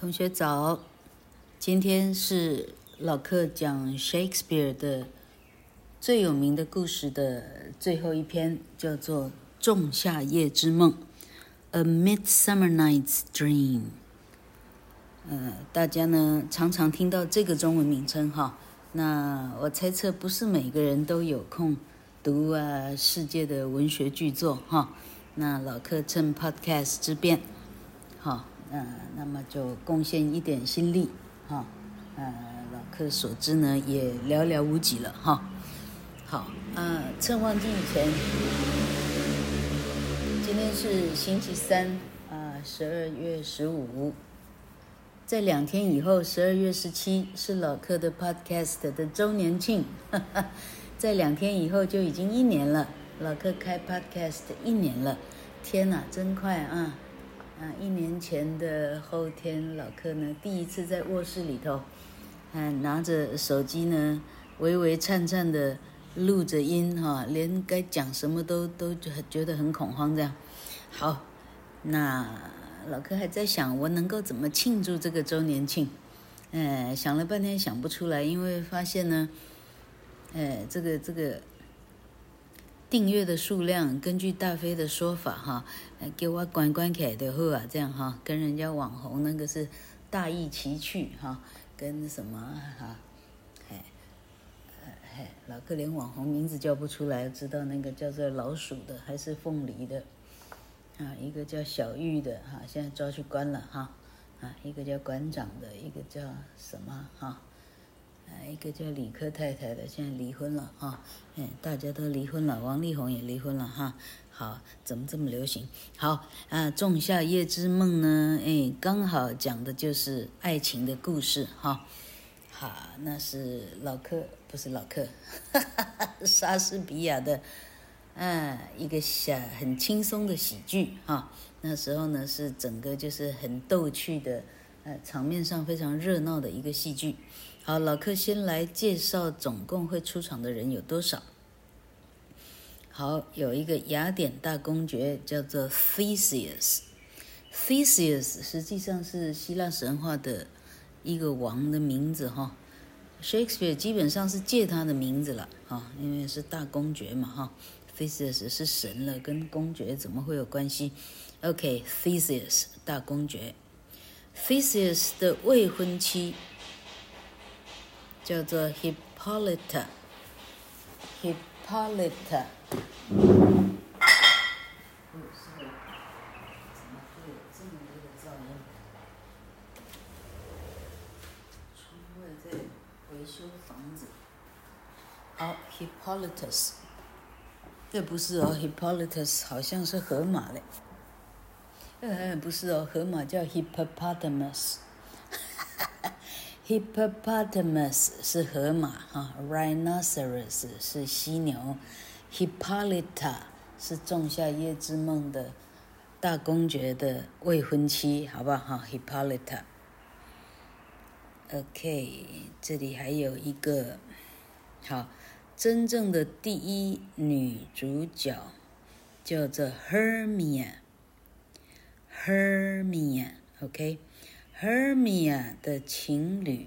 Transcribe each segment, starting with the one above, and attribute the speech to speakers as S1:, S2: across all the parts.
S1: 同学早，今天是老课讲 Shakespeare 的最有名的故事的最后一篇，叫做《仲夏夜之梦》（A Midsummer Night's Dream）。呃，大家呢常常听到这个中文名称哈，那我猜测不是每个人都有空读啊世界的文学巨作哈。那老课趁 Podcast 之便，好。嗯、呃，那么就贡献一点心力，哈、哦，呃，老客所知呢也寥寥无几了，哈、好，呃，趁忘记以前，今天是星期三，啊、十二月十五，在两天以后，十二月十七是老客的 Podcast 的周年庆，哈哈，在两天以后就已经一年了，老客开 Podcast 一年了，天哪，真快啊！啊，一年前的后天，老柯呢第一次在卧室里头，嗯，拿着手机呢，微微颤颤的录着音哈，连该讲什么都都觉得很恐慌这样。好，那老柯还在想我能够怎么庆祝这个周年庆，哎，想了半天想不出来，因为发现呢，哎，这个这个。订阅的数量，根据大飞的说法，哈，给我关关起来的好啊，这样哈，跟人家网红那个是大异其趣哈，跟什么哈，哎，哎，老哥连网红名字叫不出来，知道那个叫做老鼠的还是凤梨的，啊，一个叫小玉的哈，现在抓去关了哈，啊，一个叫馆长的，一个叫什么哈。一个叫李克太太的，现在离婚了啊！哎，大家都离婚了，王力宏也离婚了哈。好，怎么这么流行？好啊，《仲夏夜之梦》呢？哎，刚好讲的就是爱情的故事哈。好，那是老克，不是老克，哈哈哈，莎士比亚的，啊，一个小很轻松的喜剧哈。那时候呢，是整个就是很逗趣的，呃，场面上非常热闹的一个戏剧。好，老客先来介绍总共会出场的人有多少。好，有一个雅典大公爵叫做 Theseus，Theseus 实际上是希腊神话的一个王的名字哈。Shakespeare 基本上是借他的名字了哈，因为是大公爵嘛哈。Theseus 是神了，跟公爵怎么会有关系？OK，Theseus 大公爵，Theseus 的未婚妻。叫做 Hippolyta，Hippolyta。窗外在维修房子。好，Hippolitus。这不是哦，Hippolytus 好像是河马嘞。呃，不是哦，河马叫 Hippopotamus。Hippopotamus 是河马哈，Rhinoceros 是犀牛，Hippolyta 是仲夏夜之梦的大公爵的未婚妻，好不好哈？Hippolyta。OK，这里还有一个好，真正的第一女主角叫做 Hermia，Hermia，OK。Hermia 的情侣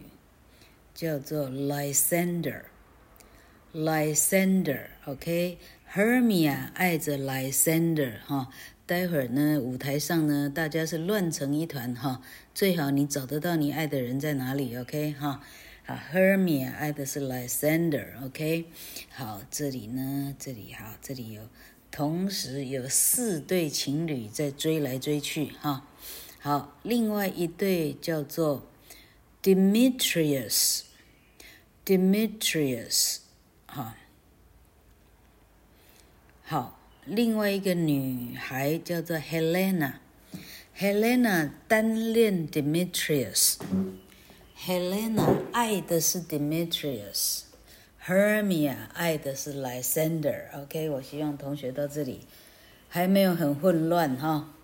S1: 叫做 Lysander，Lysander，OK，Hermia 爱着 Lysander 哈，待会儿呢，舞台上呢，大家是乱成一团哈，最好你找得到你爱的人在哪里，OK？哈，好，Hermia 爱的是 Lysander，OK，好，这里呢，这里好，这里有，同时有四对情侣在追来追去哈。好，另外一对叫做 Demetrius，Demetrius，哈，好，另外一个女孩叫做 Helena，Helena 单恋 Demetrius，Helena 爱的是 Demetrius，Hermia 爱的是 Lysander，OK，我希望同学到这里还没有很混乱哈。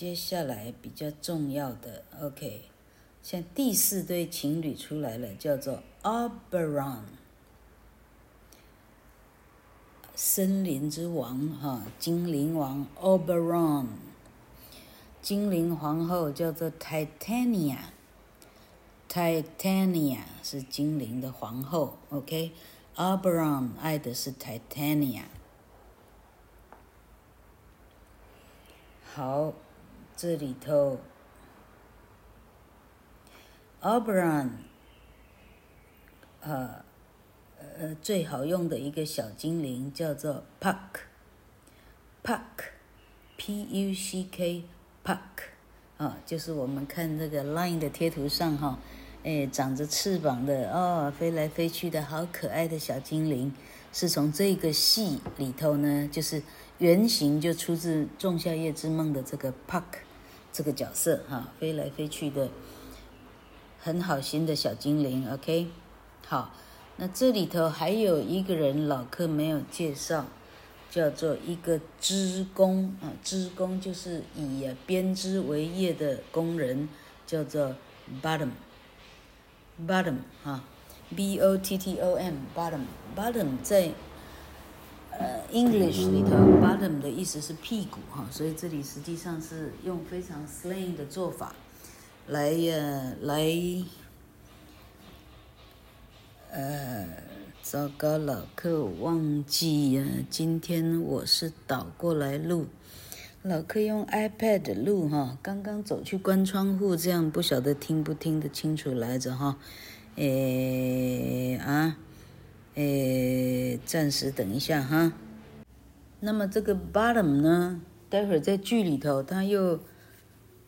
S1: 接下来比较重要的，OK，像第四对情侣出来了，叫做 Oberon，森林之王哈，精灵王 Oberon，精灵皇后叫做 Titania，Titania 是精灵的皇后。OK，Oberon 爱的是 Titania。好，这里头，Oberon，呃呃，最好用的一个小精灵叫做 Puck，Puck，P-U-C-K。Puck，啊，就是我们看这个 Line 的贴图上哈，哎，长着翅膀的哦，飞来飞去的好可爱的小精灵，是从这个戏里头呢，就是原型就出自《仲夏夜之梦》的这个 Puck 这个角色哈，飞来飞去的很好心的小精灵。OK，好，那这里头还有一个人老客没有介绍。叫做一个织工啊，织工就是以编织为业的工人，叫做 bottom，bottom 哈，b o t t o m，bottom，bottom 在呃 English 里头，bottom 的意思是屁股哈，所以这里实际上是用非常 slang 的做法来呃来呃。糟糕老客忘记呀！今天我是倒过来录，老客用 iPad 录哈。刚刚走去关窗户，这样不晓得听不听得清楚来着哈。诶啊，诶，暂时等一下哈。那么这个 bottom 呢，待会儿在剧里头他又。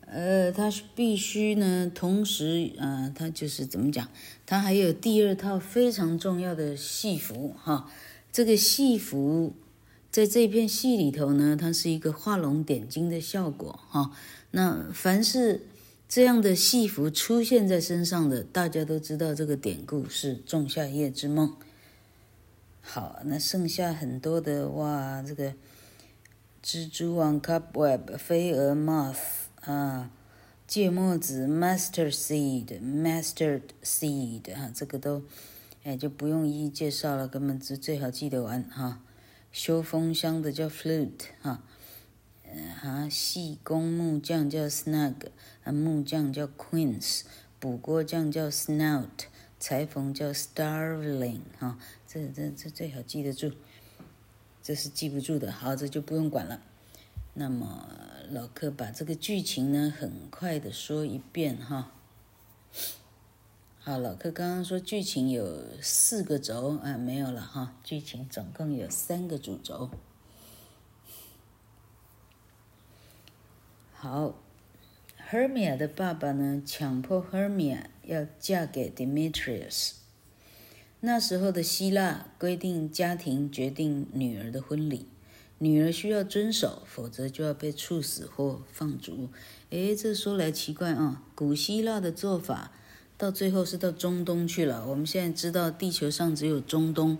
S1: 呃，他是必须呢，同时，呃，他就是怎么讲？他还有第二套非常重要的戏服哈。这个戏服在这片戏里头呢，它是一个画龙点睛的效果哈。那凡是这样的戏服出现在身上的，大家都知道这个典故是《仲夏夜之梦》。好，那剩下很多的哇，这个蜘蛛网 （cobweb）、飞蛾 （moth）。啊，芥末子 mustard seed，mustard seed 哈，这个都，哎，就不用一一介绍了，根本就最好记得完哈。修风箱的叫 flute 哈，啊，细工木匠叫 snug，啊，木匠叫 quince，补锅匠叫 snout，裁缝叫 Starling 哈，这这这最好记得住，这是记不住的，好，这就不用管了。那么老柯把这个剧情呢，很快的说一遍哈。好，老柯刚刚说剧情有四个轴啊，没有了哈，剧情总共有三个主轴。好，Hermia 的爸爸呢，强迫 Hermia 要嫁给 Demetrius。那时候的希腊规定，家庭决定女儿的婚礼。女儿需要遵守，否则就要被处死或放逐。诶，这说来奇怪啊！古希腊的做法，到最后是到中东去了。我们现在知道，地球上只有中东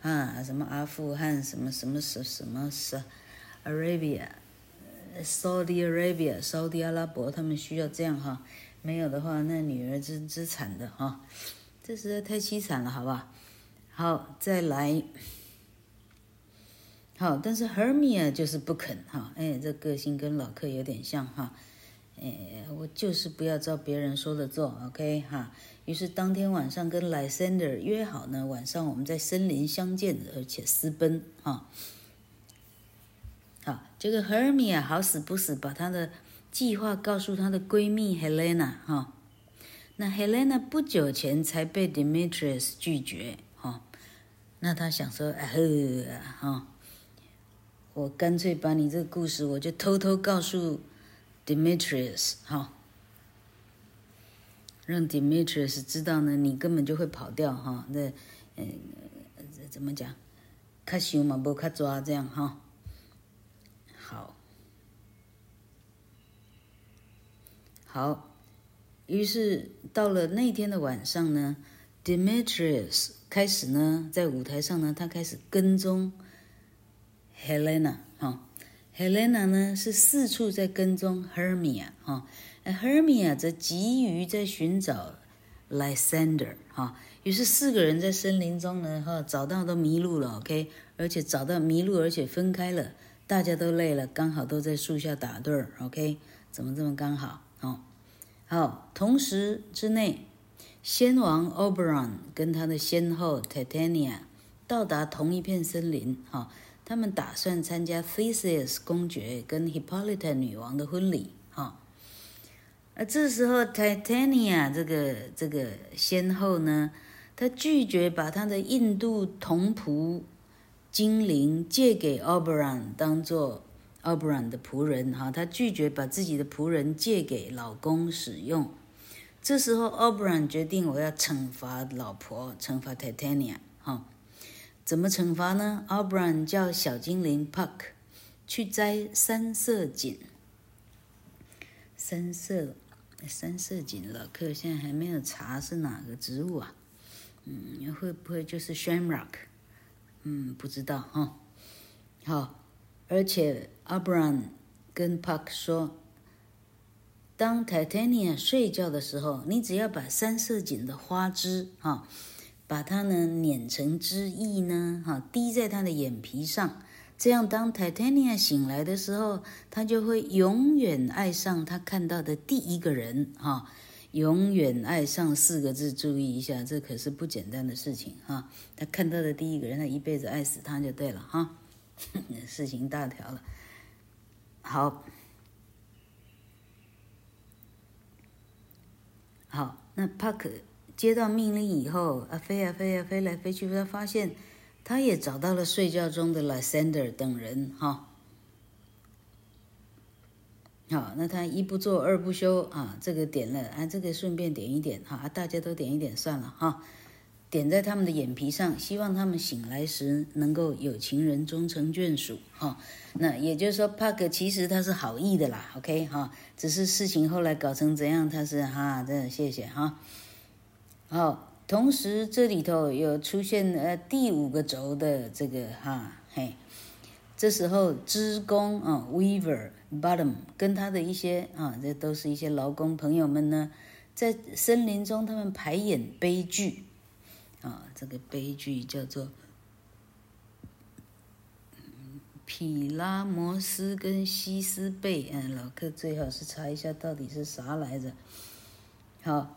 S1: 啊，什么阿富汗，什么什么什什么什，Arabia，Saudi Arabia，沙特阿拉伯，他们需要这样哈。没有的话，那女儿之之惨的哈，这实在太凄惨了，好不好？再来。好，但是 Hermia 就是不肯哈，哎，这个性跟老客有点像哈，哎，我就是不要照别人说的做，OK 哈。于是当天晚上跟 Lysander 约好呢，晚上我们在森林相见，而且私奔哈。好，这个 Hermia 好死不死把他的计划告诉她的闺蜜 Helena 哈。那 Helena 不久前才被 Demetrius 拒绝哈，那她想说，哎呵哈。我干脆把你这个故事，我就偷偷告诉 Demetrius 哈，让 Demetrius 知道呢，你根本就会跑掉哈。那，呃，怎么讲？卡想嘛，不卡抓这样哈。好，于是到了那天的晚上呢，Demetrius 开始呢，在舞台上呢，他开始跟踪。Helena 哈，Helena 呢是四处在跟踪 Hermia 哈，Hermia 则急于在寻找 Lysander 哈，于是四个人在森林中呢哈找到都迷路了，OK，而且找到迷路而且分开了，大家都累了，刚好都在树下打盹儿，OK，怎么这么刚好？哦，好，同时之内，先王 Oberon 跟他的先后 Titania 到达同一片森林，哈、哦，他们打算参加 Theseus 公爵跟 Hippolyta 女王的婚礼，哈、哦。而这时候 Titania 这个这个先后呢，他拒绝把他的印度童仆精灵借给 Oberon 当做。Oberon 的仆人哈，他拒绝把自己的仆人借给老公使用。这时候，Oberon 决定我要惩罚老婆，惩罚 Titania 哈。怎么惩罚呢？Oberon 叫小精灵 Puck 去摘三色堇。三色三色堇，老客现在还没有查是哪个植物啊？嗯，会不会就是 Shamrock？嗯，不知道哈。好。而且，Oberon 跟 Puck 说：“当 Titania 睡觉的时候，你只要把三色堇的花枝哈，把它呢碾成汁液呢哈，滴在他的眼皮上，这样当 Titania 醒来的时候，他就会永远爱上他看到的第一个人哈。永远爱上四个字，注意一下，这可是不简单的事情哈。他看到的第一个人，他一辈子爱死他就对了哈。” 事情大条了，好，好，那帕克接到命令以后啊，飞啊飞啊飞来飞去，他发现他也找到了睡觉中的 Lysander 等人哈。好，那他一不做二不休啊，这个点了啊，这个顺便点一点哈，大家都点一点算了哈。点在他们的眼皮上，希望他们醒来时能够有情人终成眷属。哈、那也就是说，帕克其实他是好意的啦。OK，哈、只是事情后来搞成怎样，他是哈，真的谢谢哈。好、同时这里头有出现呃第五个轴的这个哈嘿，这时候织工啊、Weaver Bottom 跟他的一些啊，这都是一些劳工朋友们呢，在森林中他们排演悲剧。啊，这个悲剧叫做《皮拉摩斯跟西斯贝》。嗯，老客最好是查一下到底是啥来着。好，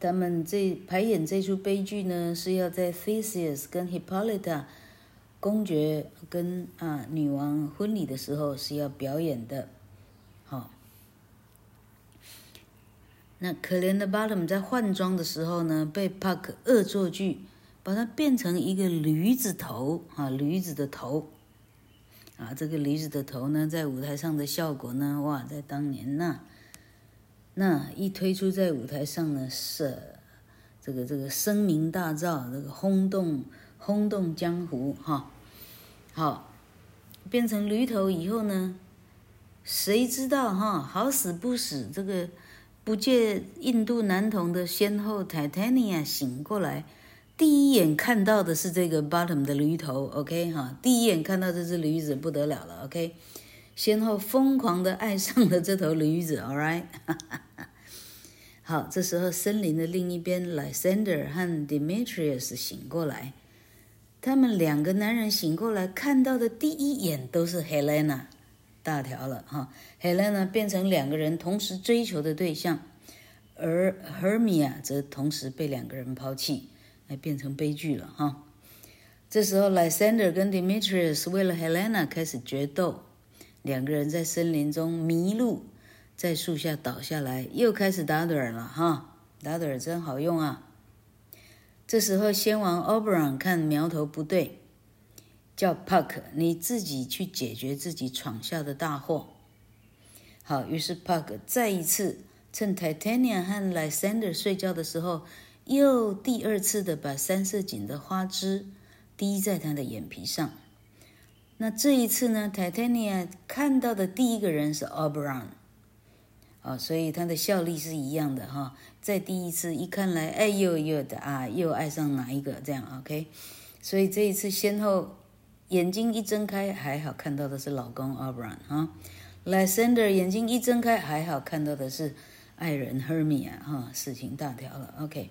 S1: 他们这排演这出悲剧呢，是要在 Theseus 跟 Hippolyta 公爵跟啊女王婚礼的时候是要表演的。那可怜的 Bottom 在换装的时候呢，被 Puck 恶作剧。把它变成一个驴子头啊，驴子的头啊，这个驴子的头呢，在舞台上的效果呢，哇，在当年那那一推出在舞台上呢，是这个这个声名大噪，这个轰动轰动江湖哈。好，变成驴头以后呢，谁知道哈，好死不死，这个不借印度男童的先后，Titania 醒过来。第一眼看到的是这个 bottom 的驴头，OK 哈，第一眼看到这只驴子不得了了，OK，先后疯狂的爱上了这头驴子，All right，好，这时候森林的另一边，Lysander 和 Demetrius 醒过来，他们两个男人醒过来看到的第一眼都是 Helena，大条了哈，Helena 变成两个人同时追求的对象，而 Hermia 则同时被两个人抛弃。还变成悲剧了哈！这时候，Lysander 跟 Demetrius 为了 Helena 开始决斗，两个人在森林中迷路，在树下倒下来，又开始打盹了哈！打盹真好用啊！这时候，先王 Oberon 看苗头不对，叫 Puck 你自己去解决自己闯下的大祸。好，于是 Puck 再一次趁 Titania 和 Lysander 睡觉的时候。又第二次的把三色堇的花枝滴在他的眼皮上。那这一次呢，Titania 看到的第一个人是 Oberon，啊，所以他的效力是一样的哈。在第一次一看来，哎呦呦的啊，又爱上哪一个这样？OK，所以这一次先后眼睛一睁开，还好看到的是老公 Oberon 啊。Lysander 眼睛一睁开，还好看到的是爱人 Hermia 哈，事情大条了。OK。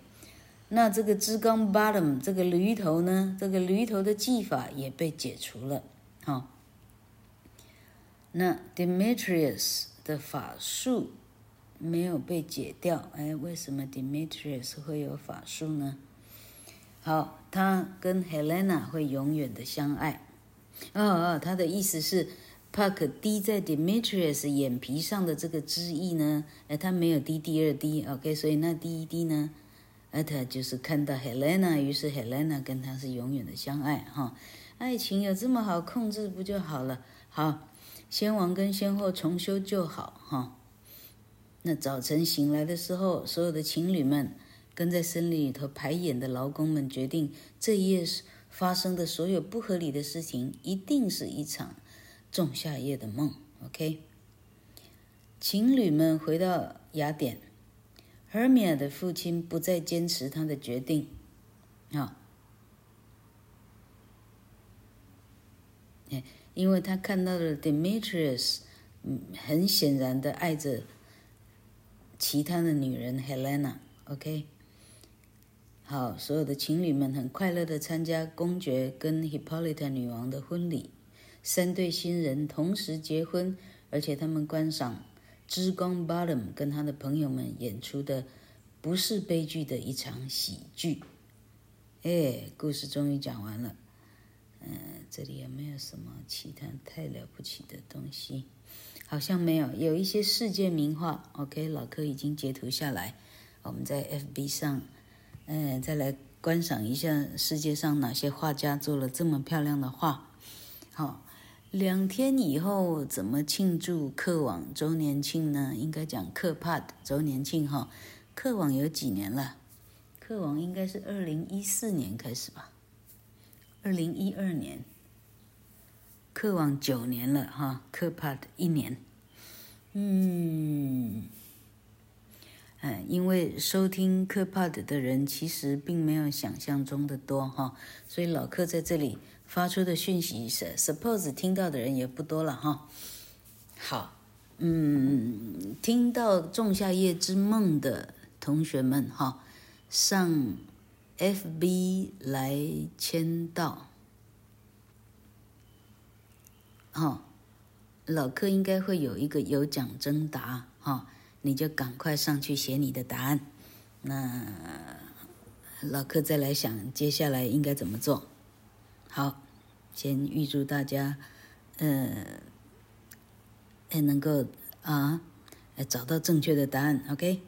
S1: 那这个织工 bottom 这个驴头呢，这个驴头的技法也被解除了。好，那 Demetrius 的法术没有被解掉。哎，为什么 Demetrius 会有法术呢？好，他跟 Helena 会永远的相爱。哦哦，他的意思是，Puck 滴在 Demetrius 眼皮上的这个汁液呢，哎，他没有滴第二滴，OK，所以那第一滴呢，哎，他就是看到 Helena，于是 Helena 跟他是永远的相爱哈。爱情有这么好控制不就好了？好，先王跟先后重修就好哈。那早晨醒来的时候，所有的情侣们。跟在森林里头排演的劳工们决定，这一夜发生的所有不合理的事情，一定是一场仲夏夜的梦。OK，情侣们回到雅典，Hermia 的父亲不再坚持他的决定，啊，因为他看到了 Demetrius，很显然的爱着其他的女人 Helena，OK。好，所有的情侣们很快乐的参加公爵跟 Hippolyta 女王的婚礼。三对新人同时结婚，而且他们观赏之光 Bottom 跟他的朋友们演出的不是悲剧的一场喜剧。哎，故事终于讲完了。嗯，这里也没有什么其他太了不起的东西？好像没有。有一些世界名画，OK，老柯已经截图下来，我们在 FB 上。嗯，再来观赏一下世界上哪些画家做了这么漂亮的画。好，两天以后怎么庆祝克网周年庆呢？应该讲克帕的周年庆哈。克网有几年了？克网应该是二零一四年开始吧？二零一二年，克网九年了哈，克帕的一年。嗯。嗯，因为收听科帕的的人其实并没有想象中的多哈，所以老客在这里发出的讯息是，suppose 听到的人也不多了哈。好，嗯，听到《仲夏夜之梦》的同学们哈，上 FB 来签到，哈，老客应该会有一个有奖征答哈。你就赶快上去写你的答案，那老客再来想接下来应该怎么做。好，先预祝大家，呃，能够啊，找到正确的答案，OK。